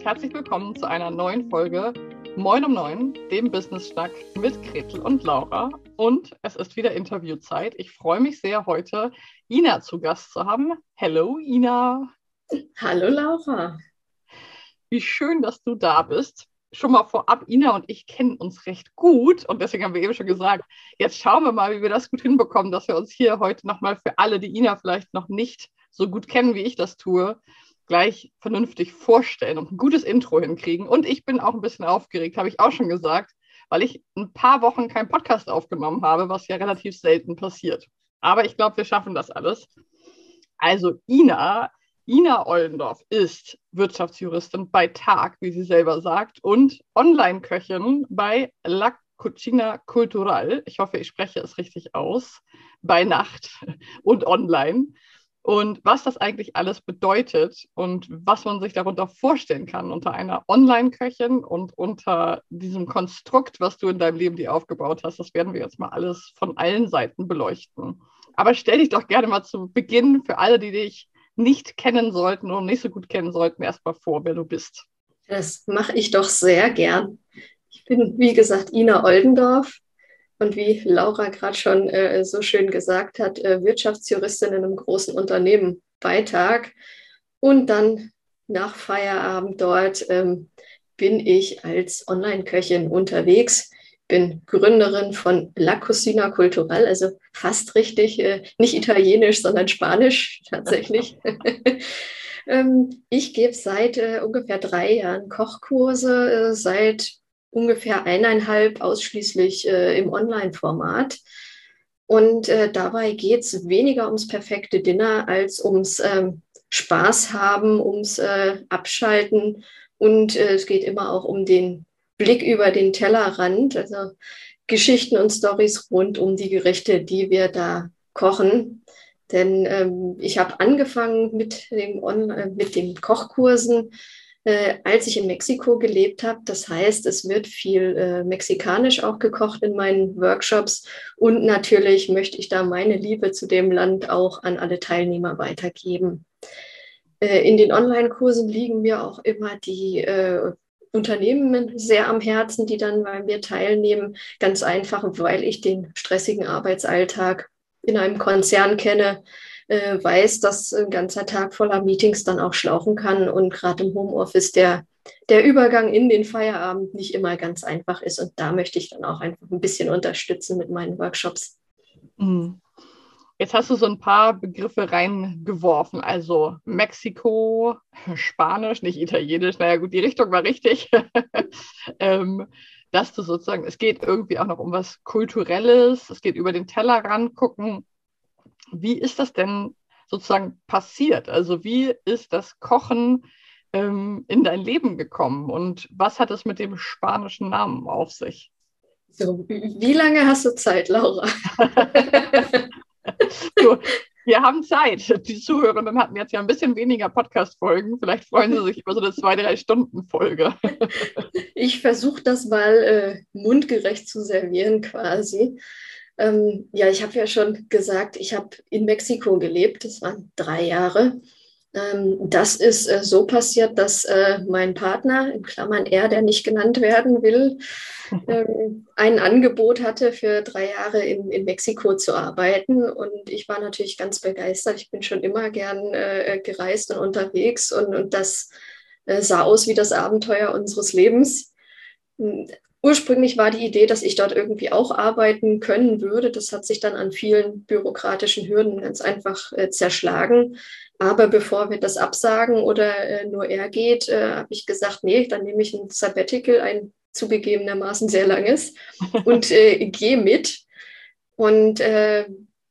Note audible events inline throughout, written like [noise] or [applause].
und herzlich willkommen zu einer neuen Folge Moin um Neun, dem Business Schnack mit Gretel und Laura. Und es ist wieder Interviewzeit. Ich freue mich sehr, heute Ina zu Gast zu haben. Hello, Ina. Hallo, Laura. Wie schön, dass du da bist. Schon mal vorab, Ina und ich kennen uns recht gut und deswegen haben wir eben schon gesagt, jetzt schauen wir mal, wie wir das gut hinbekommen, dass wir uns hier heute nochmal für alle, die Ina vielleicht noch nicht so gut kennen, wie ich das tue, gleich vernünftig vorstellen und ein gutes Intro hinkriegen. Und ich bin auch ein bisschen aufgeregt, habe ich auch schon gesagt, weil ich ein paar Wochen keinen Podcast aufgenommen habe, was ja relativ selten passiert. Aber ich glaube, wir schaffen das alles. Also Ina, Ina Ollendorf ist Wirtschaftsjuristin bei Tag, wie sie selber sagt, und Online-Köchin bei La Cucina Cultural. Ich hoffe, ich spreche es richtig aus. Bei Nacht und online und was das eigentlich alles bedeutet und was man sich darunter vorstellen kann unter einer Online-Köchin und unter diesem Konstrukt, was du in deinem Leben dir aufgebaut hast. Das werden wir jetzt mal alles von allen Seiten beleuchten. Aber stell dich doch gerne mal zu Beginn für alle, die dich nicht kennen sollten und nicht so gut kennen sollten, erstmal vor, wer du bist. Das mache ich doch sehr gern. Ich bin, wie gesagt, Ina Oldendorf, und wie Laura gerade schon äh, so schön gesagt hat, äh, Wirtschaftsjuristin in einem großen Unternehmen bei Tag. Und dann nach Feierabend dort ähm, bin ich als Online-Köchin unterwegs, bin Gründerin von La Cocina Cultural, also fast richtig, äh, nicht italienisch, sondern spanisch [laughs] tatsächlich. [laughs] ähm, ich gebe seit äh, ungefähr drei Jahren Kochkurse, äh, seit ungefähr eineinhalb ausschließlich äh, im Online-Format. Und äh, dabei geht es weniger ums perfekte Dinner als ums ähm, Spaß haben, ums äh, Abschalten. Und äh, es geht immer auch um den Blick über den Tellerrand, also Geschichten und Stories rund um die Gerichte, die wir da kochen. Denn ähm, ich habe angefangen mit, dem On äh, mit den Kochkursen äh, als ich in Mexiko gelebt habe. Das heißt, es wird viel äh, mexikanisch auch gekocht in meinen Workshops. Und natürlich möchte ich da meine Liebe zu dem Land auch an alle Teilnehmer weitergeben. Äh, in den Online-Kursen liegen mir auch immer die äh, Unternehmen sehr am Herzen, die dann bei mir teilnehmen. Ganz einfach, weil ich den stressigen Arbeitsalltag in einem Konzern kenne äh, weiß, dass ein ganzer Tag voller Meetings dann auch schlauchen kann und gerade im Homeoffice der, der Übergang in den Feierabend nicht immer ganz einfach ist. Und da möchte ich dann auch einfach ein bisschen unterstützen mit meinen Workshops. Mhm. Jetzt hast du so ein paar Begriffe reingeworfen, also Mexiko, Spanisch, nicht Italienisch, naja gut, die Richtung war richtig. [laughs] ähm, dass du sozusagen, es geht irgendwie auch noch um was Kulturelles, es geht über den Tellerrand gucken wie ist das denn sozusagen passiert? Also wie ist das Kochen ähm, in dein Leben gekommen und was hat es mit dem spanischen Namen auf sich? So, wie lange hast du Zeit, Laura? [laughs] so, wir haben Zeit. Die Zuhörenden hatten jetzt ja ein bisschen weniger Podcast-Folgen. Vielleicht freuen sie sich über so eine zwei, drei Stunden Folge. ich versuche das mal äh, mundgerecht zu servieren quasi. Ähm, ja, ich habe ja schon gesagt, ich habe in Mexiko gelebt. Das waren drei Jahre. Ähm, das ist äh, so passiert, dass äh, mein Partner, in Klammern er, der nicht genannt werden will, [laughs] ähm, ein Angebot hatte, für drei Jahre in, in Mexiko zu arbeiten. Und ich war natürlich ganz begeistert. Ich bin schon immer gern äh, gereist und unterwegs und, und das äh, sah aus wie das Abenteuer unseres Lebens Ursprünglich war die Idee, dass ich dort irgendwie auch arbeiten können würde. Das hat sich dann an vielen bürokratischen Hürden ganz einfach äh, zerschlagen. Aber bevor wir das absagen oder äh, nur er geht, äh, habe ich gesagt, nee, dann nehme ich ein Sabbatical, ein zugegebenermaßen sehr langes, [laughs] und äh, gehe mit und äh,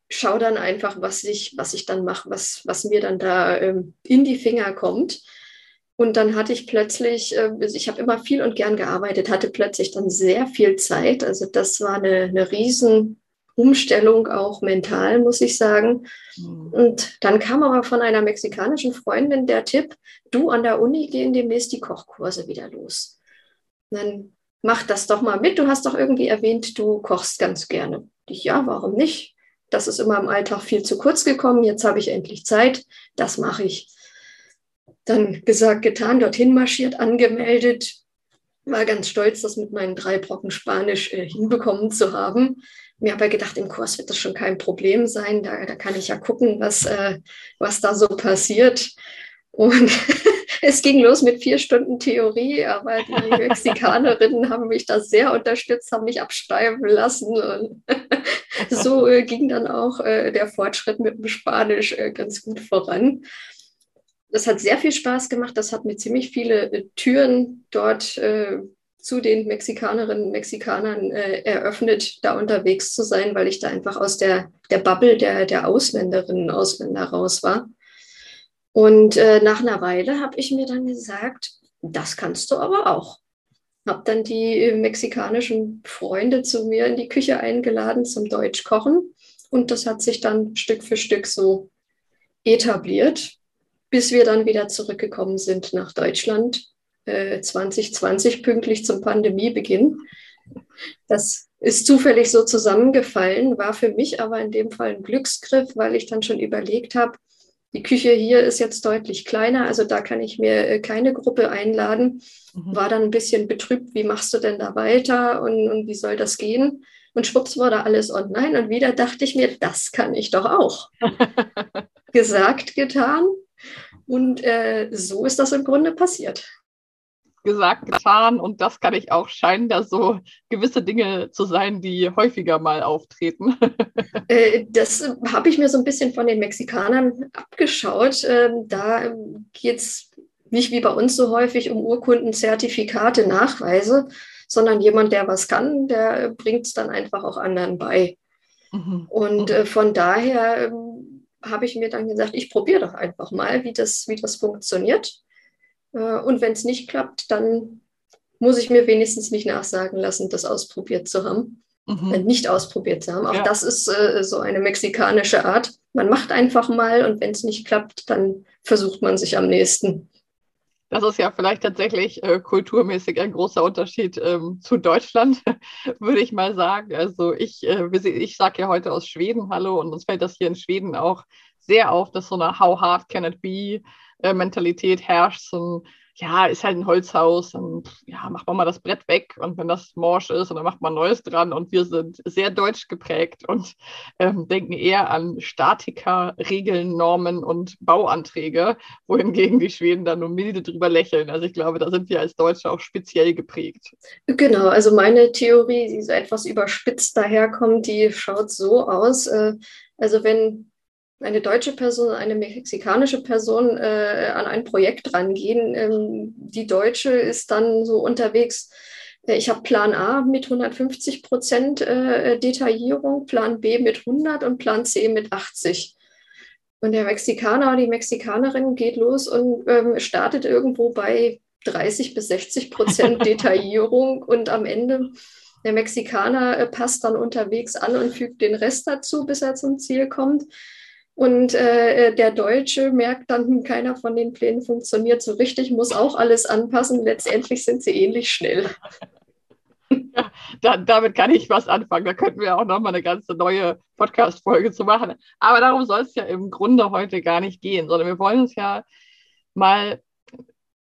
schaue dann einfach, was ich, was ich dann mache, was, was mir dann da ähm, in die Finger kommt. Und dann hatte ich plötzlich, äh, ich habe immer viel und gern gearbeitet, hatte plötzlich dann sehr viel Zeit. Also das war eine, eine riesen Umstellung, auch mental, muss ich sagen. Mhm. Und dann kam aber von einer mexikanischen Freundin der Tipp, du an der Uni gehen demnächst die Kochkurse wieder los. dann mach das doch mal mit. Du hast doch irgendwie erwähnt, du kochst ganz gerne. Ich, ja, warum nicht? Das ist immer im Alltag viel zu kurz gekommen. Jetzt habe ich endlich Zeit. Das mache ich. Dann gesagt, getan, dorthin marschiert, angemeldet, war ganz stolz, das mit meinen drei Brocken Spanisch äh, hinbekommen zu haben. Mir aber gedacht, im Kurs wird das schon kein Problem sein. Da, da kann ich ja gucken, was, äh, was da so passiert. Und [laughs] es ging los mit vier Stunden Theorie, aber die [laughs] Mexikanerinnen haben mich da sehr unterstützt, haben mich abschreiben lassen. Und [laughs] so äh, ging dann auch äh, der Fortschritt mit dem Spanisch äh, ganz gut voran. Das hat sehr viel Spaß gemacht. Das hat mir ziemlich viele äh, Türen dort äh, zu den Mexikanerinnen und Mexikanern äh, eröffnet, da unterwegs zu sein, weil ich da einfach aus der, der Bubble der, der Ausländerinnen und Ausländer raus war. Und äh, nach einer Weile habe ich mir dann gesagt, das kannst du aber auch. Habe dann die mexikanischen Freunde zu mir in die Küche eingeladen zum Deutschkochen. Und das hat sich dann Stück für Stück so etabliert, bis wir dann wieder zurückgekommen sind nach Deutschland 2020 äh, pünktlich zum Pandemiebeginn. Das ist zufällig so zusammengefallen, war für mich aber in dem Fall ein Glücksgriff, weil ich dann schon überlegt habe, die Küche hier ist jetzt deutlich kleiner, also da kann ich mir äh, keine Gruppe einladen. Mhm. War dann ein bisschen betrübt, wie machst du denn da weiter und, und wie soll das gehen? Und schwupps wurde alles online und wieder dachte ich mir, das kann ich doch auch. [laughs] Gesagt, getan. Und äh, so ist das im Grunde passiert gesagt, getan und das kann ich auch scheinen, da so gewisse Dinge zu sein, die häufiger mal auftreten. [laughs] Äh, das habe ich mir so ein bisschen von den Mexikanern abgeschaut. Ähm, da geht es nicht wie bei uns so häufig um Urkunden, Zertifikate, Nachweise, sondern jemand, der was kann, der bringt es dann einfach auch anderen bei. Mhm. Und äh, von daher ähm, habe ich mir dann gesagt, ich probiere doch einfach mal, wie das, wie das funktioniert. Äh, und wenn es nicht klappt, dann muss ich mir wenigstens nicht nachsagen lassen, das ausprobiert zu haben. Mhm. Äh, nicht ausprobiert zu haben. Auch ja. das ist äh, so eine mexikanische Art. Man macht einfach mal und wenn es nicht klappt, dann versucht man sich am nächsten. Das ist ja vielleicht tatsächlich äh, kulturmäßig ein großer Unterschied ähm, zu Deutschland, [laughs] würde ich mal sagen. Also ich, äh, ich sage ja heute aus Schweden Hallo und uns fällt das hier in Schweden auch sehr auf, dass so eine How hard can it be äh, Mentalität herrscht. So ein, ja, ist halt ein Holzhaus, dann ja, macht man mal das Brett weg und wenn das morsch ist, und dann macht man Neues dran und wir sind sehr deutsch geprägt und ähm, denken eher an Statiker, Regeln, Normen und Bauanträge, wohingegen die Schweden da nur milde drüber lächeln. Also ich glaube, da sind wir als Deutsche auch speziell geprägt. Genau, also meine Theorie, die so etwas überspitzt daherkommt, die schaut so aus. Äh, also wenn eine deutsche Person, eine mexikanische Person äh, an ein Projekt rangehen. Ähm, die Deutsche ist dann so unterwegs. Äh, ich habe Plan A mit 150 Prozent äh, Detaillierung, Plan B mit 100 und Plan C mit 80. Und der Mexikaner die Mexikanerin geht los und ähm, startet irgendwo bei 30 bis 60 Prozent [laughs] Detaillierung und am Ende der Mexikaner äh, passt dann unterwegs an und fügt den Rest dazu, bis er zum Ziel kommt. Und äh, der Deutsche merkt dann, hm, keiner von den Plänen funktioniert so richtig, muss auch alles anpassen. Letztendlich sind sie ähnlich schnell. Ja, da, damit kann ich was anfangen. Da könnten wir auch nochmal eine ganze neue Podcast-Folge zu machen. Aber darum soll es ja im Grunde heute gar nicht gehen, sondern wir wollen uns ja mal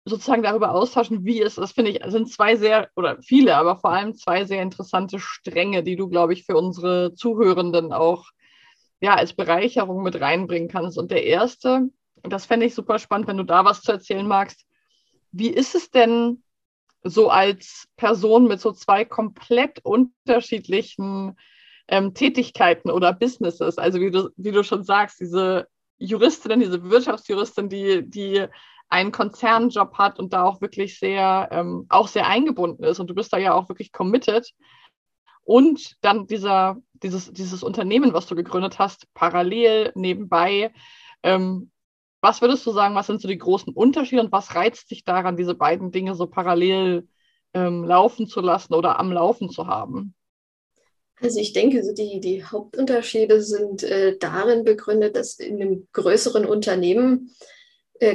sozusagen darüber austauschen, wie es das finde ich, sind zwei sehr oder viele, aber vor allem zwei sehr interessante Stränge, die du, glaube ich, für unsere Zuhörenden auch ja, als Bereicherung mit reinbringen kannst. Und der erste, das fände ich super spannend, wenn du da was zu erzählen magst. Wie ist es denn so als Person mit so zwei komplett unterschiedlichen ähm, Tätigkeiten oder Businesses? Also wie du, wie du schon sagst, diese Juristin, diese Wirtschaftsjuristin, die, die einen Konzernjob hat und da auch wirklich sehr, ähm, auch sehr eingebunden ist. Und du bist da ja auch wirklich committed. Und dann dieser, dieses, dieses Unternehmen, was du gegründet hast, parallel nebenbei. Ähm, was würdest du sagen, was sind so die großen Unterschiede und was reizt dich daran, diese beiden Dinge so parallel ähm, laufen zu lassen oder am Laufen zu haben? Also ich denke, die, die Hauptunterschiede sind äh, darin begründet, dass in einem größeren Unternehmen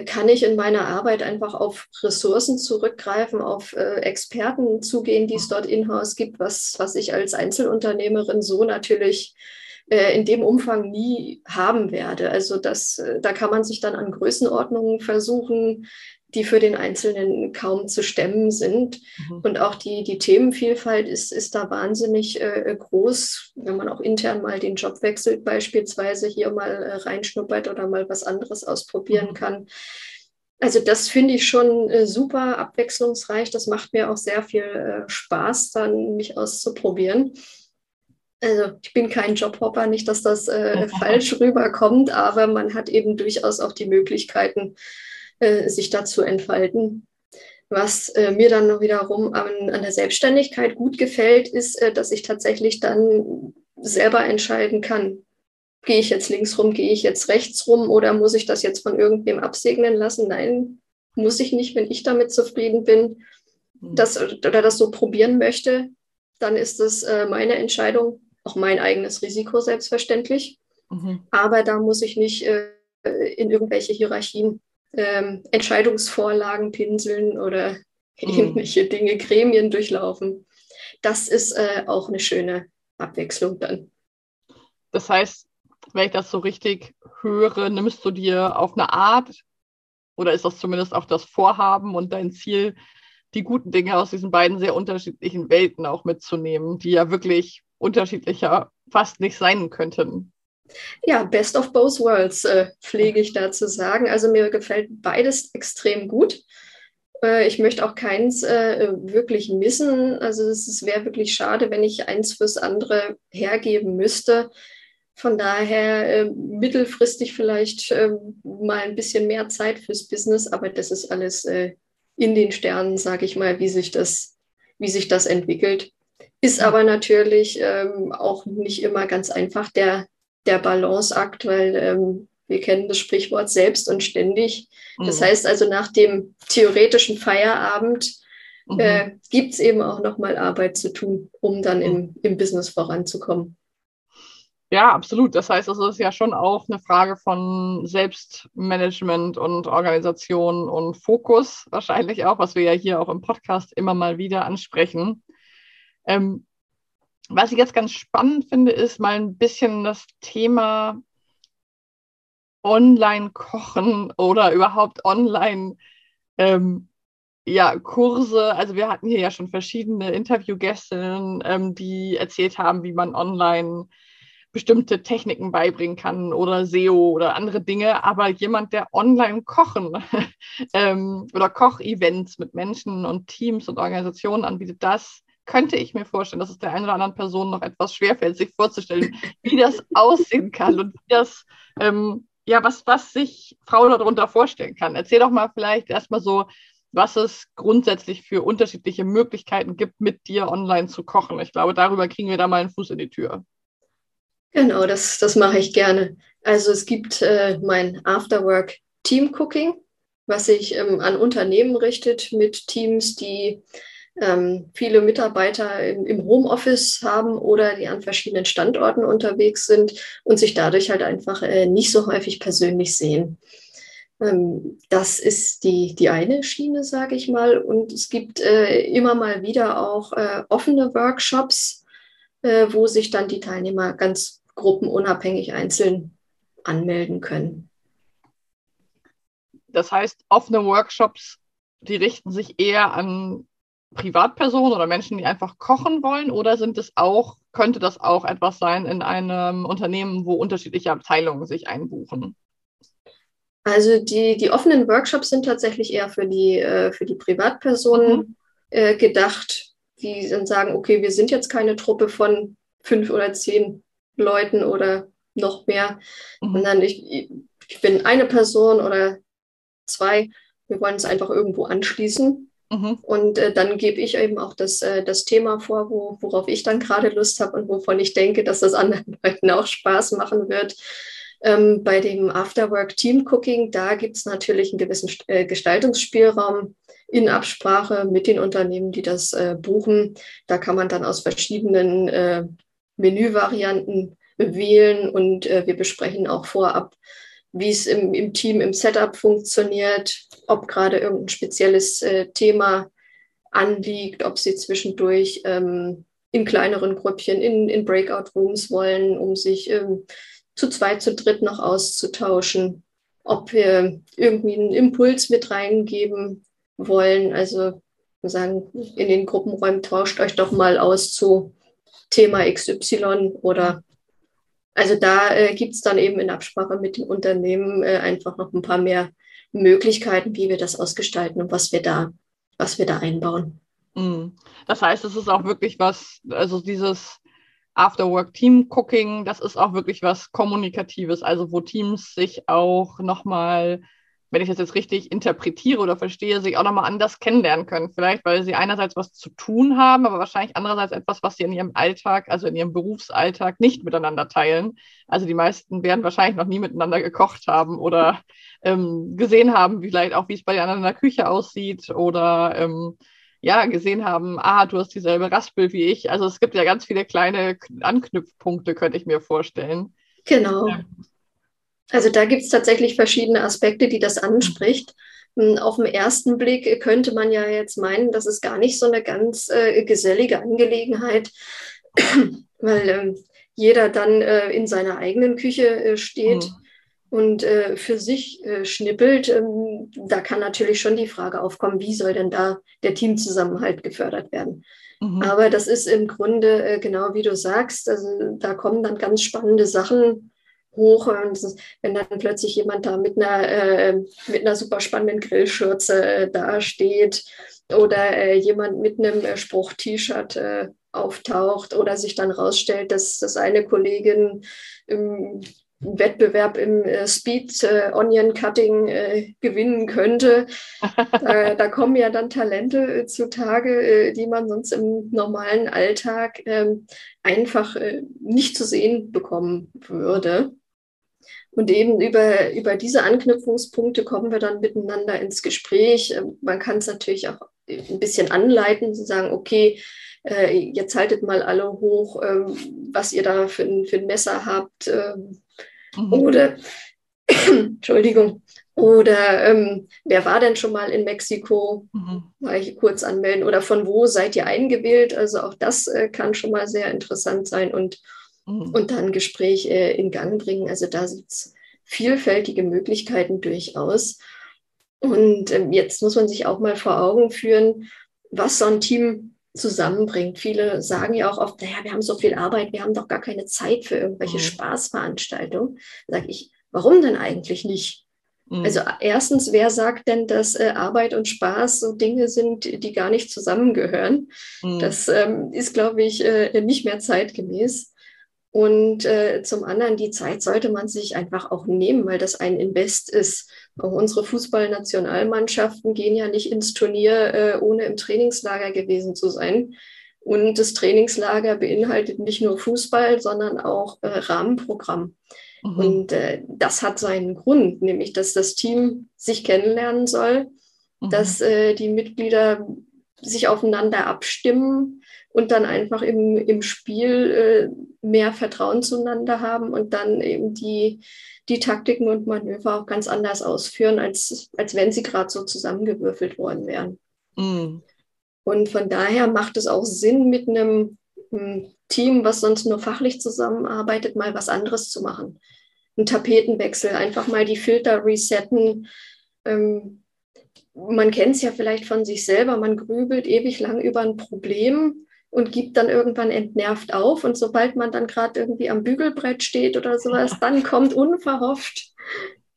kann ich in meiner Arbeit einfach auf Ressourcen zurückgreifen, auf äh, Experten zugehen, die es dort in-house gibt, was, was ich als Einzelunternehmerin so natürlich äh, in dem Umfang nie haben werde. Also das, äh, da kann man sich dann an Größenordnungen versuchen, die für den Einzelnen kaum zu stemmen sind. Mhm. Und auch die, die Themenvielfalt ist, ist da wahnsinnig äh, groß, wenn man auch intern mal den Job wechselt, beispielsweise hier mal äh, reinschnuppert oder mal was anderes ausprobieren mhm. kann. Also das finde ich schon äh, super abwechslungsreich. Das macht mir auch sehr viel äh, Spaß, dann mich auszuprobieren. Also ich bin kein Jobhopper, nicht, dass das äh, [laughs] falsch rüberkommt, aber man hat eben durchaus auch die Möglichkeiten, äh, sich dazu entfalten. Was äh, mir dann noch wiederum an, an, der Selbstständigkeit gut gefällt, ist, äh, dass ich tatsächlich dann selber entscheiden kann, gehe ich jetzt links rum, gehe ich jetzt rechts rum oder muss ich das jetzt von irgendwem absegnen lassen? Nein, muss ich nicht, wenn ich damit zufrieden bin mhm. das, oder das so probieren möchte, dann ist es äh, meine Entscheidung, auch mein eigenes Risiko selbstverständlich. Mhm. Aber da muss ich nicht äh, in irgendwelche Hierarchien ähm, Entscheidungsvorlagen pinseln oder mhm. irgendwelche Dinge, Gremien durchlaufen. Das ist äh, auch eine schöne Abwechslung dann. Das heißt, wenn ich das so richtig höre, nimmst du dir auf eine Art oder ist das zumindest auch das Vorhaben und dein Ziel, die guten Dinge aus diesen beiden sehr unterschiedlichen Welten auch mitzunehmen, die ja wirklich unterschiedlicher fast nicht sein könnten? Ja, Best of Both Worlds äh, pflege ich da zu sagen. Also mir gefällt beides extrem gut. Äh, ich möchte auch keins äh, wirklich missen. Also es wäre wirklich schade, wenn ich eins fürs andere hergeben müsste. Von daher äh, mittelfristig vielleicht ähm, mal ein bisschen mehr Zeit fürs Business, aber das ist alles äh, in den Sternen, sage ich mal, wie sich das, wie sich das entwickelt. Ist aber natürlich ähm, auch nicht immer ganz einfach. Der der Balanceakt, weil ähm, wir kennen das Sprichwort selbst und ständig. Das mhm. heißt also, nach dem theoretischen Feierabend mhm. äh, gibt es eben auch nochmal Arbeit zu tun, um dann mhm. im, im Business voranzukommen. Ja, absolut. Das heißt, es ist ja schon auch eine Frage von Selbstmanagement und Organisation und Fokus wahrscheinlich auch, was wir ja hier auch im Podcast immer mal wieder ansprechen. Ähm, was ich jetzt ganz spannend finde, ist mal ein bisschen das Thema Online-Kochen oder überhaupt Online- ähm, ja, Kurse. Also wir hatten hier ja schon verschiedene Interviewgäste, ähm, die erzählt haben, wie man online bestimmte Techniken beibringen kann oder SEO oder andere Dinge. Aber jemand, der online kochen [laughs] ähm, oder Kochevents mit Menschen und Teams und Organisationen anbietet, das könnte ich mir vorstellen, dass es der einen oder anderen Person noch etwas schwerfällt, sich vorzustellen, wie das [laughs] aussehen kann und wie das, ähm, ja, was, was sich Frau darunter vorstellen kann. Erzähl doch mal vielleicht erstmal so, was es grundsätzlich für unterschiedliche Möglichkeiten gibt, mit dir online zu kochen. Ich glaube, darüber kriegen wir da mal einen Fuß in die Tür. Genau, das, das mache ich gerne. Also es gibt äh, mein Afterwork Team Cooking, was sich ähm, an Unternehmen richtet mit Teams, die ähm, viele Mitarbeiter im, im, Homeoffice haben oder die an verschiedenen Standorten unterwegs sind und sich dadurch halt einfach äh, nicht so häufig persönlich sehen. Ähm, das ist die, die eine Schiene, sage ich mal. Und es gibt äh, immer mal wieder auch äh, offene Workshops, äh, wo sich dann die Teilnehmer ganz gruppenunabhängig einzeln anmelden können. Das heißt, offene Workshops, die richten sich eher an Privatpersonen oder Menschen, die einfach kochen wollen? Oder sind es auch, könnte das auch etwas sein in einem Unternehmen, wo unterschiedliche Abteilungen sich einbuchen? Also die, die offenen Workshops sind tatsächlich eher für die, äh, für die Privatpersonen mhm. äh, gedacht, die dann sagen, okay, wir sind jetzt keine Truppe von fünf oder zehn Leuten oder noch mehr, mhm. sondern ich, ich bin eine Person oder zwei. Wir wollen es einfach irgendwo anschließen Mhm. Und äh, dann gebe ich eben auch das, äh, das Thema vor, wo, worauf ich dann gerade Lust habe und wovon ich denke, dass das anderen [laughs] Leuten auch Spaß machen wird. Ähm, bei dem Afterwork Team Cooking, da gibt es natürlich einen gewissen äh, Gestaltungsspielraum in Absprache mit den Unternehmen, die das äh, buchen. Da kann man dann aus verschiedenen äh, Menüvarianten wählen und äh, wir besprechen auch vorab, wie es im, im Team, im Setup funktioniert, ob gerade irgendein spezielles äh, Thema anliegt, ob sie zwischendurch ähm, in kleineren Grüppchen, in, in Breakout-Rooms wollen, um sich ähm, zu zweit, zu dritt noch auszutauschen, ob wir irgendwie einen Impuls mit reingeben wollen. Also sagen, in den Gruppenräumen tauscht euch doch mal aus zu Thema XY oder also da äh, gibt es dann eben in Absprache mit den Unternehmen äh, einfach noch ein paar mehr Möglichkeiten, wie wir das ausgestalten und was wir da, was wir da einbauen. Mhm. Das heißt, es ist auch wirklich was, also dieses After-Work-Team-Cooking, das ist auch wirklich was Kommunikatives, also wo Teams sich auch nochmal, wenn ich das jetzt richtig interpretiere oder verstehe, sich auch nochmal anders kennenlernen können. Vielleicht, weil sie einerseits was zu tun haben, aber wahrscheinlich andererseits etwas, was sie in ihrem Alltag, also in ihrem Berufsalltag nicht miteinander teilen. Also die meisten werden wahrscheinlich noch nie miteinander gekocht haben oder [laughs] ähm, gesehen haben, vielleicht auch, wie es bei den anderen in der Küche aussieht oder ähm, ja, gesehen haben, ah, du hast dieselbe Raspel wie ich. Also es gibt ja ganz viele kleine Anknüpfpunkte, könnte ich mir vorstellen. Genau. Also da gibt es tatsächlich verschiedene Aspekte, die das anspricht. Hm, auf den ersten Blick könnte man ja jetzt meinen, das ist gar nicht so eine ganz äh, gesellige Angelegenheit, [clears throat] weil äh, jeder dann äh, in seiner eigenen Küche äh, steht. Mhm und äh, für sich äh, schnippelt, ähm, da kann natürlich schon die Frage aufkommen, wie soll denn da der Teamzusammenhalt gefördert werden? Mhm. Aber das ist im Grunde äh, genau wie du sagst, also da kommen dann ganz spannende Sachen hoch und wenn dann plötzlich jemand da mit einer, äh, mit einer super spannenden Grillschürze äh, dasteht oder äh, jemand mit einem äh, Spruch-T-Shirt äh, auftaucht oder sich dann rausstellt, dass, dass eine Kollegin im Wettbewerb im äh, Speed äh, Onion Cutting äh, gewinnen könnte. [laughs] da, kommen ja dann Talente zutage, die man sonst im normalen Alltag ähm, einfach nicht zu sehen bekommen würde. Und eben über, über diese Anknüpfungspunkte kommen wir dann miteinander ins Gespräch. Ähm, man kann es natürlich auch ein bisschen anleiten, zu sagen, okay, jetzt haltet mal alle hoch, ähm, was ihr da für ein, für ein Messer habt, ähm, Mhm. Oder, [clears throat] Entschuldigung, oder ähm, wer war denn schon mal in Mexiko? Mhm. Mal ich kurz anmelden. Oder von wo seid ihr eingewählt? Also auch das äh, kann schon mal sehr interessant sein und, mhm. und dann Gespräch äh, in Gang bringen. Also da sieht es vielfältige Möglichkeiten durchaus. Und ähm, jetzt muss man sich auch mal vor Augen führen, was so ein Team zusammenbringt. Viele sagen ja auch oft, naja, wir haben so viel Arbeit, wir haben doch gar keine Zeit für irgendwelche mhm. Spaßveranstaltungen. Sage ich, warum denn eigentlich nicht? Mhm. Also erstens, wer sagt denn, dass äh, Arbeit und Spaß so Dinge sind, die gar nicht zusammengehören? Mhm. Das ähm, ist, glaube ich, äh, nicht mehr zeitgemäß. Und äh, zum anderen, die Zeit sollte man sich einfach auch nehmen, weil das ein Invest ist. Auch unsere Fußballnationalmannschaften gehen ja nicht ins Turnier, äh, ohne im Trainingslager gewesen zu sein. Und das Trainingslager beinhaltet nicht nur Fußball, sondern auch äh, Rahmenprogramm. Mhm. Und äh, das hat seinen Grund, nämlich dass das Team sich kennenlernen soll, mhm. dass äh, die Mitglieder sich aufeinander abstimmen, und dann einfach im, im Spiel äh, mehr Vertrauen zueinander haben und dann eben die, die Taktiken und Manöver auch ganz anders ausführen, als, als wenn sie gerade so zusammengewürfelt worden wären. Mm. Und von daher macht es auch Sinn, mit einem, einem Team, was sonst nur fachlich zusammenarbeitet, mal was anderes zu machen. Ein Tapetenwechsel, einfach mal die Filter resetten. Ähm, man kennt es ja vielleicht von sich selber, man grübelt ewig lang über ein Problem und gibt dann irgendwann entnervt auf. Und sobald man dann gerade irgendwie am Bügelbrett steht oder sowas, dann kommt unverhofft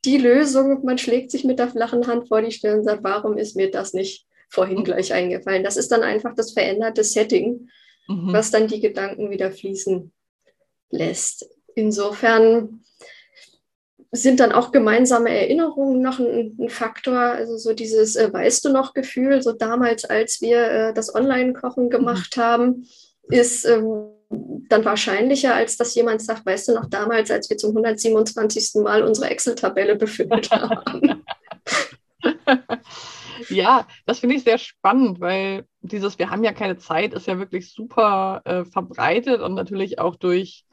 die Lösung. Man schlägt sich mit der flachen Hand vor die Stirn und sagt, warum ist mir das nicht vorhin gleich eingefallen? Das ist dann einfach das veränderte Setting, mhm. was dann die Gedanken wieder fließen lässt. Insofern sind dann auch gemeinsame Erinnerungen noch ein, ein Faktor, also so dieses äh, Weißt du noch Gefühl, so damals, als wir äh, das Online-Kochen mhm. gemacht mhm. haben, ist ähm, dann wahrscheinlicher, als dass jemand sagt, weißt du noch damals, als wir zum 127. Mal unsere Excel-Tabelle befüllt haben. [laughs] ja, das finde ich sehr spannend, weil dieses Wir haben ja keine Zeit ist ja wirklich super äh, verbreitet und natürlich auch durch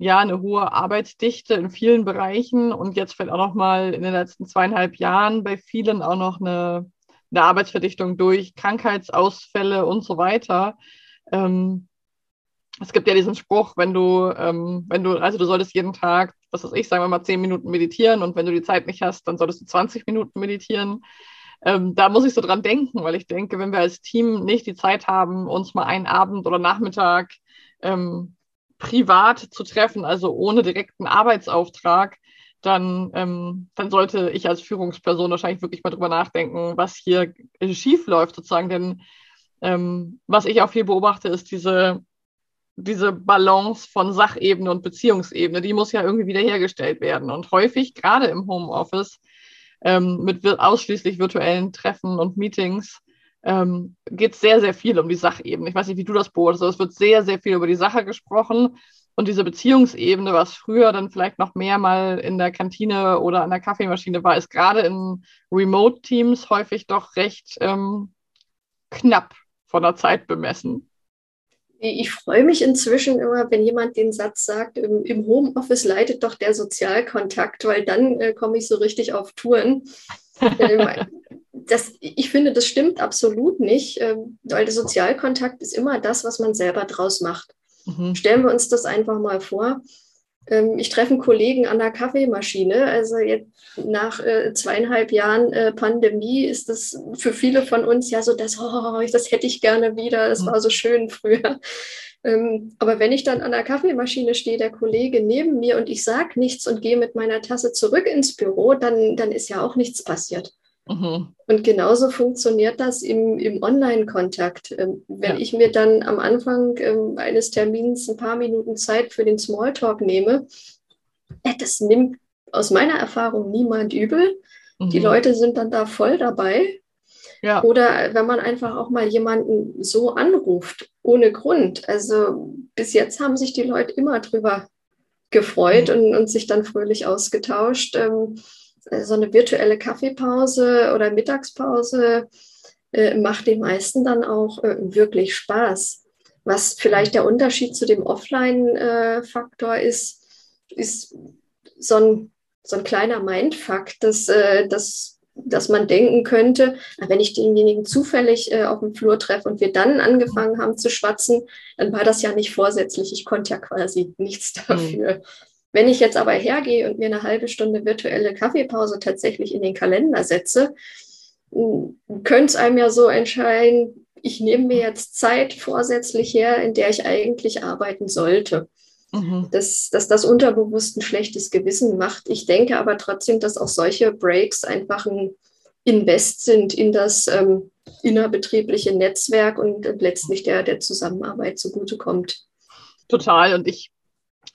ja eine hohe Arbeitsdichte in vielen Bereichen und jetzt vielleicht auch noch mal in den letzten zweieinhalb Jahren bei vielen auch noch eine, eine Arbeitsverdichtung durch Krankheitsausfälle und so weiter. Ähm, es gibt ja diesen Spruch, wenn du, ähm, wenn du, also du solltest jeden Tag, was weiß ich, sagen wir mal, zehn Minuten meditieren und wenn du die Zeit nicht hast, dann solltest du 20 Minuten meditieren. Ähm, da muss ich so dran denken, weil ich denke, wenn wir als Team nicht die Zeit haben, uns mal einen Abend oder Nachmittag ähm, privat zu treffen, also ohne direkten Arbeitsauftrag, dann, ähm, dann sollte ich als Führungsperson wahrscheinlich wirklich mal drüber nachdenken, was hier schief läuft sozusagen. Denn ähm, was ich auch viel beobachte, ist diese diese Balance von Sachebene und Beziehungsebene, die muss ja irgendwie wiederhergestellt werden. Und häufig, gerade im Homeoffice, ähm, mit ausschließlich virtuellen Treffen und Meetings, ähm, geht es sehr, sehr viel um die Sachebene. Ich weiß nicht, wie du das beobachtest, aber es wird sehr, sehr viel über die Sache gesprochen. Und diese Beziehungsebene, was früher dann vielleicht noch mehr mal in der Kantine oder an der Kaffeemaschine war, ist gerade in Remote-Teams häufig doch recht ähm, knapp von der Zeit bemessen. Ich freue mich inzwischen immer, wenn jemand den Satz sagt, im, im Homeoffice leidet doch der Sozialkontakt, weil dann äh, komme ich so richtig auf Touren. [laughs] Das, ich finde, das stimmt absolut nicht, äh, weil der Sozialkontakt ist immer das, was man selber draus macht. Mhm. Stellen wir uns das einfach mal vor. Ähm, ich treffe einen Kollegen an der Kaffeemaschine. Also jetzt nach äh, zweieinhalb Jahren äh, Pandemie ist das für viele von uns ja so, das, oh, das hätte ich gerne wieder. Es war so schön früher. Ähm, aber wenn ich dann an der Kaffeemaschine stehe, der Kollege neben mir und ich sage nichts und gehe mit meiner Tasse zurück ins Büro, dann, dann ist ja auch nichts passiert. Mhm. Und genauso funktioniert das im, im Online-Kontakt. Ähm, wenn ja. ich mir dann am Anfang ähm, eines Termins ein paar Minuten Zeit für den Smalltalk nehme, äh, das nimmt aus meiner Erfahrung niemand übel. Mhm. Die Leute sind dann da voll dabei. Ja. Oder wenn man einfach auch mal jemanden so anruft, ohne Grund. Also bis jetzt haben sich die Leute immer drüber gefreut mhm. und, und sich dann fröhlich ausgetauscht. Ähm, so eine virtuelle Kaffeepause oder Mittagspause äh, macht den meisten dann auch äh, wirklich Spaß. Was vielleicht der Unterschied zu dem Offline-Faktor äh, ist, ist so ein, so ein kleiner Mindfuck, dass, äh, dass, dass man denken könnte, wenn ich denjenigen zufällig äh, auf dem Flur treffe und wir dann angefangen haben zu schwatzen, dann war das ja nicht vorsätzlich. Ich konnte ja quasi nichts mhm. dafür. Mhm. Wenn ich jetzt aber hergehe und mir eine halbe Stunde virtuelle Kaffeepause tatsächlich in den Kalender setze, könnte es einem ja so entscheiden, ich nehme mir jetzt Zeit vorsätzlich her, in der ich eigentlich arbeiten sollte. Mhm. Dass, dass das unterbewusst ein schlechtes Gewissen macht. Ich denke aber trotzdem, dass auch solche Breaks einfach ein Invest sind in das ähm, innerbetriebliche Netzwerk und letztlich der, der Zusammenarbeit zugutekommt. Total. Und ich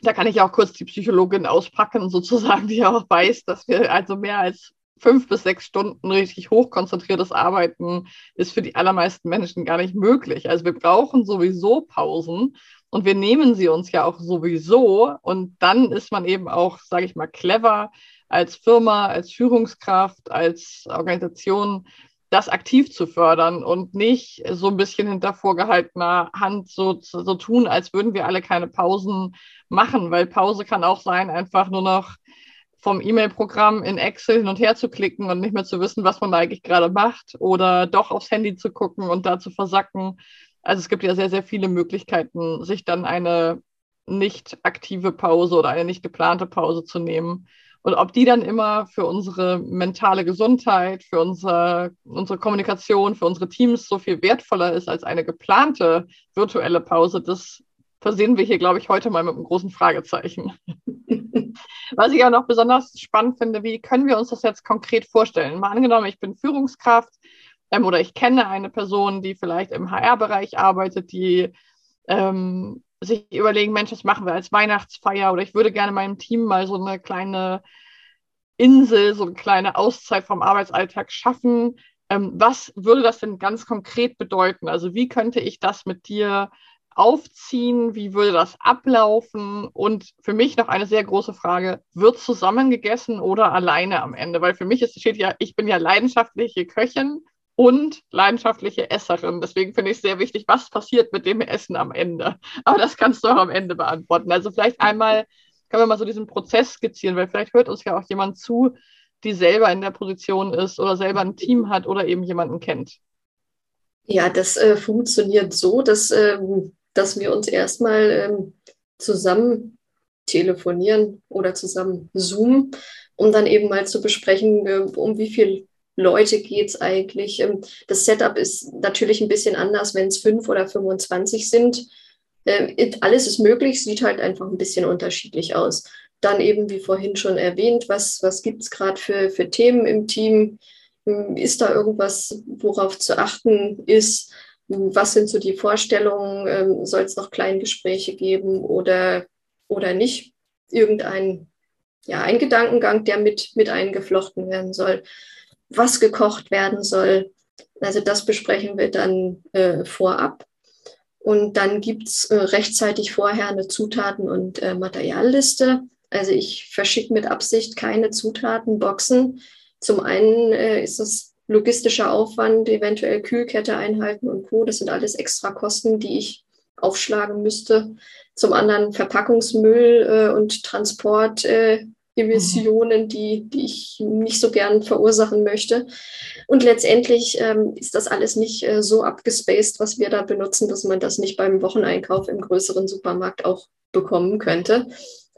da kann ich auch kurz die Psychologin auspacken, sozusagen, die auch weiß, dass wir also mehr als fünf bis sechs Stunden richtig hochkonzentriertes Arbeiten ist für die allermeisten Menschen gar nicht möglich. Also wir brauchen sowieso Pausen und wir nehmen sie uns ja auch sowieso. Und dann ist man eben auch, sage ich mal, clever als Firma, als Führungskraft, als Organisation, das aktiv zu fördern und nicht so ein bisschen hinter vorgehaltener Hand so, so tun, als würden wir alle keine Pausen machen, weil Pause kann auch sein, einfach nur noch vom E-Mail-Programm in Excel hin und her zu klicken und nicht mehr zu wissen, was man da eigentlich gerade macht oder doch aufs Handy zu gucken und da zu versacken. Also es gibt ja sehr, sehr viele Möglichkeiten, sich dann eine nicht aktive Pause oder eine nicht geplante Pause zu nehmen. Und ob die dann immer für unsere mentale Gesundheit, für unsere, unsere Kommunikation, für unsere Teams so viel wertvoller ist als eine geplante virtuelle Pause, das versehen wir hier, glaube ich, heute mal mit einem großen Fragezeichen. [laughs] Was ich auch noch besonders spannend finde, wie können wir uns das jetzt konkret vorstellen? Mal angenommen, ich bin Führungskraft ähm, oder ich kenne eine Person, die vielleicht im HR-Bereich arbeitet, die ähm, sich überlegen, Mensch, was machen wir als Weihnachtsfeier? Oder ich würde gerne meinem Team mal so eine kleine Insel, so eine kleine Auszeit vom Arbeitsalltag schaffen. Ähm, was würde das denn ganz konkret bedeuten? Also wie könnte ich das mit dir aufziehen? Wie würde das ablaufen? Und für mich noch eine sehr große Frage, wird zusammen gegessen oder alleine am Ende? Weil für mich ist, steht ja, ich bin ja leidenschaftliche Köchin und leidenschaftliche Esserin. Deswegen finde ich es sehr wichtig, was passiert mit dem Essen am Ende. Aber das kannst du auch am Ende beantworten. Also vielleicht einmal können wir mal so diesen Prozess skizzieren, weil vielleicht hört uns ja auch jemand zu, die selber in der Position ist oder selber ein Team hat oder eben jemanden kennt. Ja, das äh, funktioniert so, dass ähm, dass wir uns erstmal ähm, zusammen telefonieren oder zusammen zoomen, um dann eben mal zu besprechen, äh, um wie viel Leute geht es eigentlich. Ähm, das Setup ist natürlich ein bisschen anders, wenn es fünf oder 25 sind. Äh, alles ist möglich, sieht halt einfach ein bisschen unterschiedlich aus. Dann eben, wie vorhin schon erwähnt, was, was gibt es gerade für, für Themen im Team? Hm, ist da irgendwas, worauf zu achten ist? Was sind so die Vorstellungen? Ähm, Soll es noch Kleingespräche geben oder, oder nicht? Irgendein ja, ein Gedankengang, der mit, mit eingeflochten werden soll, was gekocht werden soll. Also das besprechen wir dann äh, vorab. Und dann gibt es äh, rechtzeitig vorher eine Zutaten- und äh, Materialliste. Also ich verschicke mit Absicht keine Zutatenboxen. Zum einen äh, ist es logistischer Aufwand, eventuell Kühlkette einhalten und Co. Das sind alles extra Kosten, die ich aufschlagen müsste. Zum anderen Verpackungsmüll äh, und Transport äh, Emissionen, mhm. die, die ich nicht so gern verursachen möchte. Und letztendlich ähm, ist das alles nicht äh, so abgespaced, was wir da benutzen, dass man das nicht beim Wocheneinkauf im größeren Supermarkt auch bekommen könnte.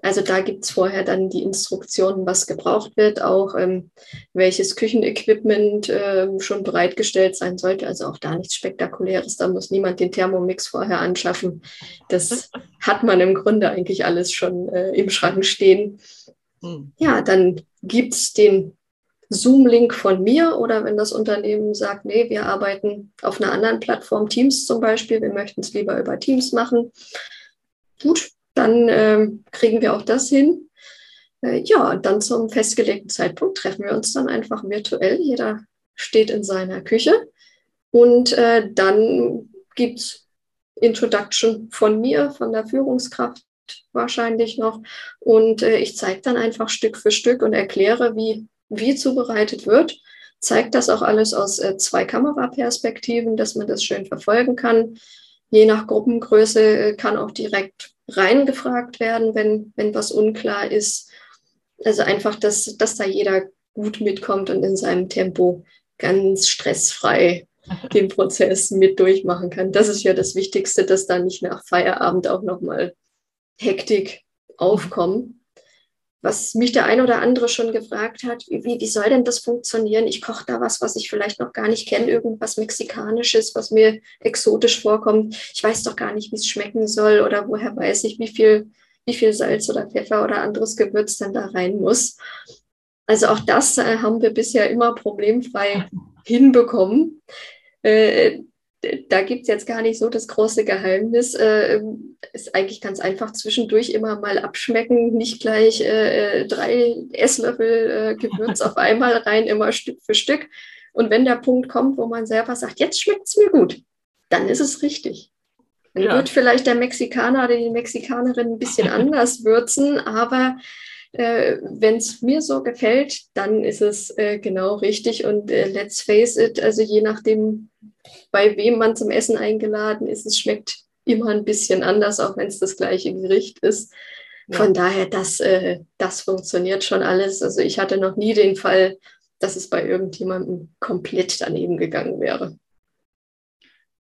Also da gibt es vorher dann die Instruktionen, was gebraucht wird, auch ähm, welches Küchenequipment äh, schon bereitgestellt sein sollte. Also auch da nichts Spektakuläres. Da muss niemand den Thermomix vorher anschaffen. Das [laughs] hat man im Grunde eigentlich alles schon äh, im Schrank stehen. Hm. Ja, dann gibt es den Zoom-Link von mir oder wenn das Unternehmen sagt, nee, wir arbeiten auf einer anderen Plattform, Teams zum Beispiel, wir möchten es lieber über Teams machen. Gut, dann äh, kriegen wir auch das hin. Äh, ja, dann zum festgelegten Zeitpunkt treffen wir uns dann einfach virtuell. Jeder steht in seiner Küche und äh, dann gibt es Introduction von mir, von der Führungskraft wahrscheinlich noch. Und äh, ich zeige dann einfach Stück für Stück und erkläre, wie, wie zubereitet wird. Zeigt das auch alles aus äh, zwei Kameraperspektiven, dass man das schön verfolgen kann. Je nach Gruppengröße äh, kann auch direkt reingefragt werden, wenn, wenn was unklar ist. Also einfach, dass, dass da jeder gut mitkommt und in seinem Tempo ganz stressfrei [laughs] den Prozess mit durchmachen kann. Das ist ja das Wichtigste, dass da nicht nach Feierabend auch nochmal Hektik aufkommen. Was mich der ein oder andere schon gefragt hat, wie, wie soll denn das funktionieren? Ich koche da was, was ich vielleicht noch gar nicht kenne, irgendwas Mexikanisches, was mir exotisch vorkommt. Ich weiß doch gar nicht, wie es schmecken soll oder woher weiß ich, wie viel, wie viel Salz oder Pfeffer oder anderes Gewürz dann da rein muss. Also auch das äh, haben wir bisher immer problemfrei hinbekommen. Äh, da gibt es jetzt gar nicht so das große Geheimnis. Äh, ist eigentlich ganz einfach zwischendurch immer mal abschmecken, nicht gleich äh, äh drei Esslöffel äh, Gewürz auf einmal rein, immer Stück für Stück. Und wenn der Punkt kommt, wo man selber sagt, jetzt schmeckt es mir gut, dann ist es richtig. Dann ja. wird vielleicht der Mexikaner oder die Mexikanerin ein bisschen [laughs] anders würzen, aber äh, wenn es mir so gefällt, dann ist es äh, genau richtig. Und äh, let's face it, also je nachdem, bei wem man zum Essen eingeladen ist, es schmeckt immer ein bisschen anders, auch wenn es das gleiche Gericht ist. Ja. Von daher, das, äh, das funktioniert schon alles. Also ich hatte noch nie den Fall, dass es bei irgendjemandem komplett daneben gegangen wäre.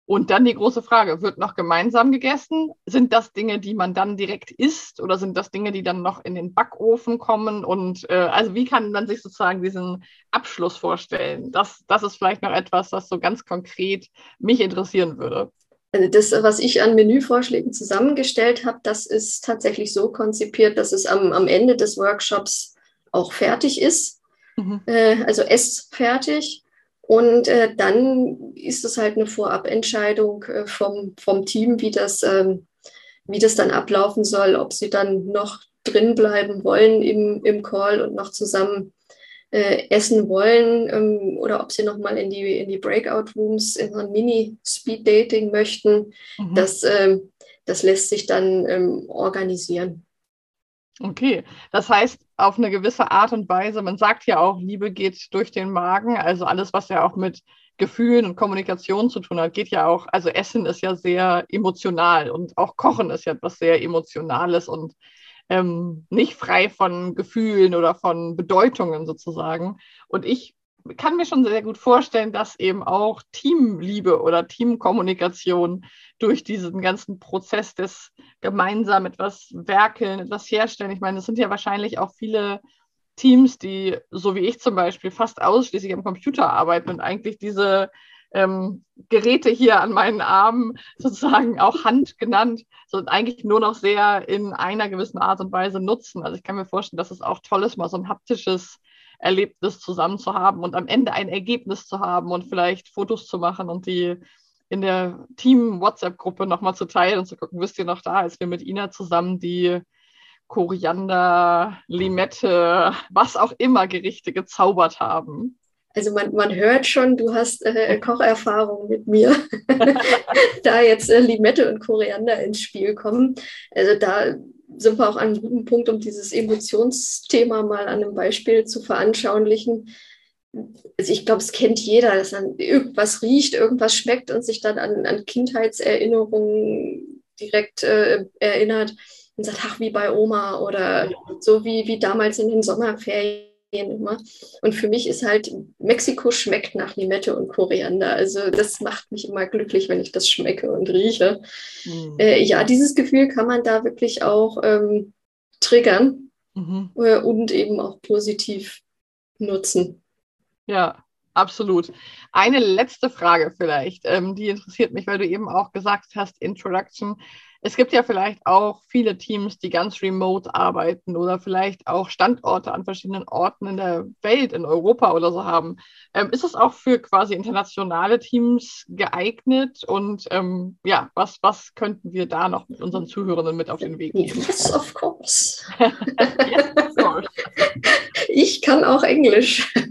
Und dann die große Frage, wird noch gemeinsam gegessen? Sind das Dinge, die man dann direkt isst oder sind das Dinge, die dann noch in den Backofen kommen? Und äh, also wie kann man sich sozusagen diesen Abschluss vorstellen? Das, das ist vielleicht noch etwas, was so ganz konkret mich interessieren würde. Also das, was ich an Menüvorschlägen zusammengestellt habe, das ist tatsächlich so konzipiert, dass es am, am Ende des Workshops auch fertig ist. Mhm. Äh, also essfertig. Und äh, dann ist es halt eine Vorabentscheidung äh, vom, vom Team, wie das, ähm, wie das dann ablaufen soll, ob sie dann noch drin bleiben wollen im, im Call und noch zusammen äh, essen wollen ähm, oder ob sie nochmal in die, in die Breakout-Rooms in so ein Mini-Speed-Dating möchten. Mhm. Das, ähm, das lässt sich dann ähm, organisieren. Okay, das heißt, auf eine gewisse Art und Weise, man sagt ja auch, Liebe geht durch den Magen, also alles, was ja auch mit Gefühlen und Kommunikation zu tun hat, geht ja auch, also Essen ist ja sehr emotional und auch Kochen ist ja etwas sehr Emotionales und ähm, nicht frei von Gefühlen oder von Bedeutungen sozusagen. Und ich kann mir schon sehr gut vorstellen, dass eben auch Teamliebe oder Teamkommunikation durch diesen ganzen Prozess des gemeinsam etwas werkeln, etwas herstellen. Ich meine, es sind ja wahrscheinlich auch viele Teams, die, so wie ich zum Beispiel, fast ausschließlich am Computer arbeiten und eigentlich diese ähm, Geräte hier an meinen Armen [laughs] sozusagen auch Hand genannt, so eigentlich nur noch sehr in einer gewissen Art und Weise nutzen. Also ich kann mir vorstellen, dass es auch toll ist, mal so ein haptisches Erlebnis zusammen zu haben und am Ende ein Ergebnis zu haben und vielleicht Fotos zu machen und die in der Team-WhatsApp-Gruppe nochmal zu teilen und zu gucken, wisst ihr noch da, als wir mit Ina zusammen die Koriander, Limette, was auch immer Gerichte gezaubert haben. Also man, man hört schon, du hast äh, Kocherfahrung mit mir, [laughs] da jetzt äh, Limette und Koriander ins Spiel kommen. Also da sind wir auch an einem guten Punkt, um dieses Emotionsthema mal an einem Beispiel zu veranschaulichen. Also ich glaube, es kennt jeder, dass man irgendwas riecht, irgendwas schmeckt und sich dann an, an Kindheitserinnerungen direkt äh, erinnert und sagt, ach, wie bei Oma oder so wie, wie damals in den Sommerferien immer. Und für mich ist halt, Mexiko schmeckt nach Limette und Koriander. Also das macht mich immer glücklich, wenn ich das schmecke und rieche. Mhm. Äh, ja, dieses Gefühl kann man da wirklich auch ähm, triggern mhm. äh, und eben auch positiv nutzen. Ja, absolut. Eine letzte Frage vielleicht, ähm, die interessiert mich, weil du eben auch gesagt hast, Introduction es gibt ja vielleicht auch viele Teams, die ganz remote arbeiten oder vielleicht auch Standorte an verschiedenen Orten in der Welt, in Europa oder so haben. Ähm, ist das auch für quasi internationale Teams geeignet? Und ähm, ja, was, was könnten wir da noch mit unseren Zuhörenden mit auf den Weg geben? Yes, of course. [laughs] yes, of course. [laughs] ich kann auch Englisch. [laughs]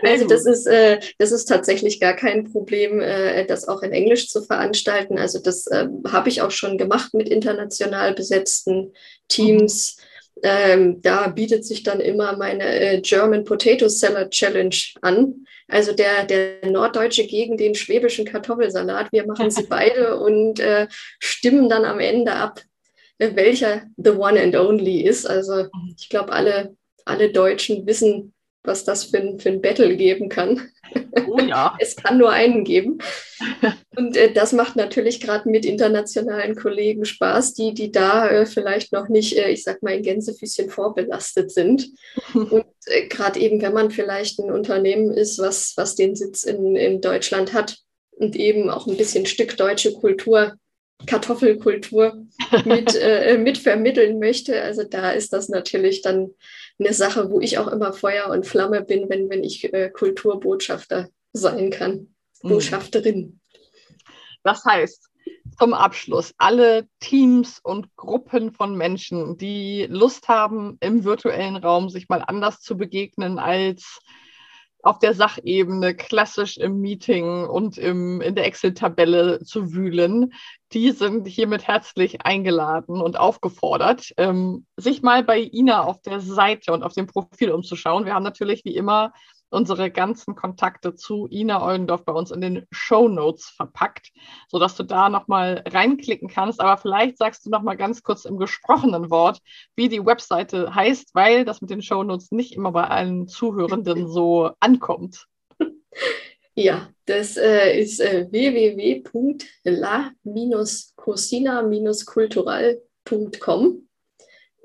Also das ist, äh, das ist tatsächlich gar kein Problem, äh, das auch in Englisch zu veranstalten. Also das äh, habe ich auch schon gemacht mit international besetzten Teams. Ähm, da bietet sich dann immer meine äh, German Potato Salad Challenge an. Also der, der Norddeutsche gegen den schwäbischen Kartoffelsalat. Wir machen sie [laughs] beide und äh, stimmen dann am Ende ab, äh, welcher the one and only ist. Also mhm. ich glaube, alle, alle Deutschen wissen, was das für ein, für ein Battle geben kann. Oh ja. [laughs] es kann nur einen geben. Und äh, das macht natürlich gerade mit internationalen Kollegen Spaß, die, die da äh, vielleicht noch nicht, äh, ich sag mal, in Gänsefüßchen vorbelastet sind. [laughs] Und äh, gerade eben, wenn man vielleicht ein Unternehmen ist, was, was den Sitz in, in Deutschland hat und eben auch ein bisschen Stück deutsche Kultur Kartoffelkultur [laughs] mit, äh, mit vermitteln möchte. Also da ist das natürlich dann eine Sache, wo ich auch immer Feuer und Flamme bin, wenn, wenn ich äh, Kulturbotschafter sein kann, mhm. Botschafterin. Das heißt, zum Abschluss, alle Teams und Gruppen von Menschen, die Lust haben, im virtuellen Raum sich mal anders zu begegnen als auf der Sachebene klassisch im Meeting und im, in der Excel-Tabelle zu wühlen, die sind hiermit herzlich eingeladen und aufgefordert, ähm, sich mal bei Ina auf der Seite und auf dem Profil umzuschauen. Wir haben natürlich wie immer unsere ganzen Kontakte zu Ina Eulendorf bei uns in den Show Notes verpackt, sodass du da nochmal reinklicken kannst. Aber vielleicht sagst du nochmal ganz kurz im gesprochenen Wort, wie die Webseite heißt, weil das mit den Show Notes nicht immer bei allen Zuhörenden so ankommt. Ja, das äh, ist äh, www.la-cosina-cultural.com.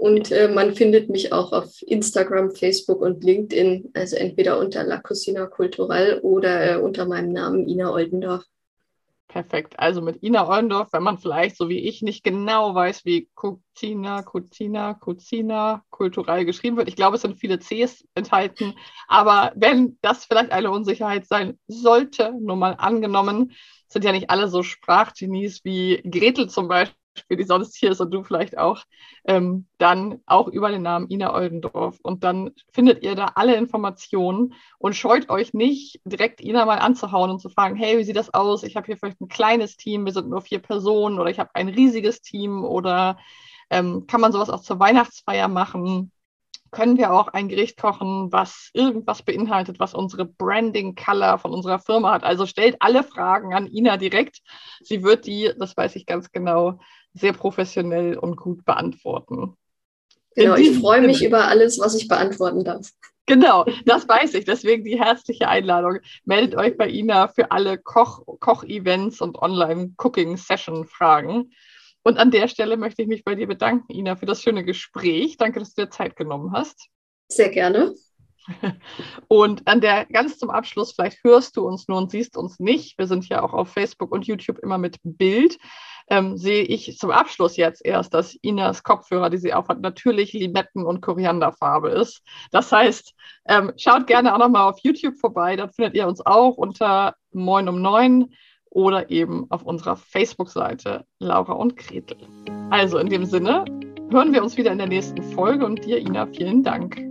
Und äh, man findet mich auch auf Instagram, Facebook und LinkedIn, also entweder unter La Cocina Cultural oder äh, unter meinem Namen Ina Oldendorf. Perfekt. Also mit Ina Oldendorf, wenn man vielleicht so wie ich nicht genau weiß, wie Cucina, Cucina, Cucina kulturell geschrieben wird. Ich glaube, es sind viele Cs enthalten. Aber wenn das vielleicht eine Unsicherheit sein sollte, nur mal angenommen, sind ja nicht alle so Sprachgenies wie Gretel zum Beispiel, die sonst hier ist und du vielleicht auch, ähm, dann auch über den Namen Ina Oldendorf. Und dann findet ihr da alle Informationen und scheut euch nicht, direkt Ina mal anzuhauen und zu fragen, hey, wie sieht das aus? Ich habe hier vielleicht ein kleines Team, wir sind nur vier Personen oder ich habe ein riesiges Team oder ähm, kann man sowas auch zur Weihnachtsfeier machen? können wir auch ein Gericht kochen, was irgendwas beinhaltet, was unsere Branding Color von unserer Firma hat. Also stellt alle Fragen an Ina direkt. Sie wird die, das weiß ich ganz genau, sehr professionell und gut beantworten. Genau, ich freue mich über alles, was ich beantworten darf. Genau, das weiß ich. Deswegen die herzliche Einladung. Meldet euch bei Ina für alle Koch, Koch-Events und Online-Cooking-Session-Fragen. Und an der Stelle möchte ich mich bei dir bedanken, Ina, für das schöne Gespräch. Danke, dass du dir Zeit genommen hast. Sehr gerne. Und an der ganz zum Abschluss, vielleicht hörst du uns nur und siehst uns nicht. Wir sind ja auch auf Facebook und YouTube immer mit Bild. Ähm, sehe ich zum Abschluss jetzt erst, dass Inas Kopfhörer, die sie aufhat, natürlich Limetten- und Korianderfarbe ist. Das heißt, ähm, schaut gerne auch nochmal auf YouTube vorbei. Da findet ihr uns auch unter Moin um neun oder eben auf unserer Facebook-Seite Laura und Gretel. Also in dem Sinne hören wir uns wieder in der nächsten Folge und dir, Ina, vielen Dank.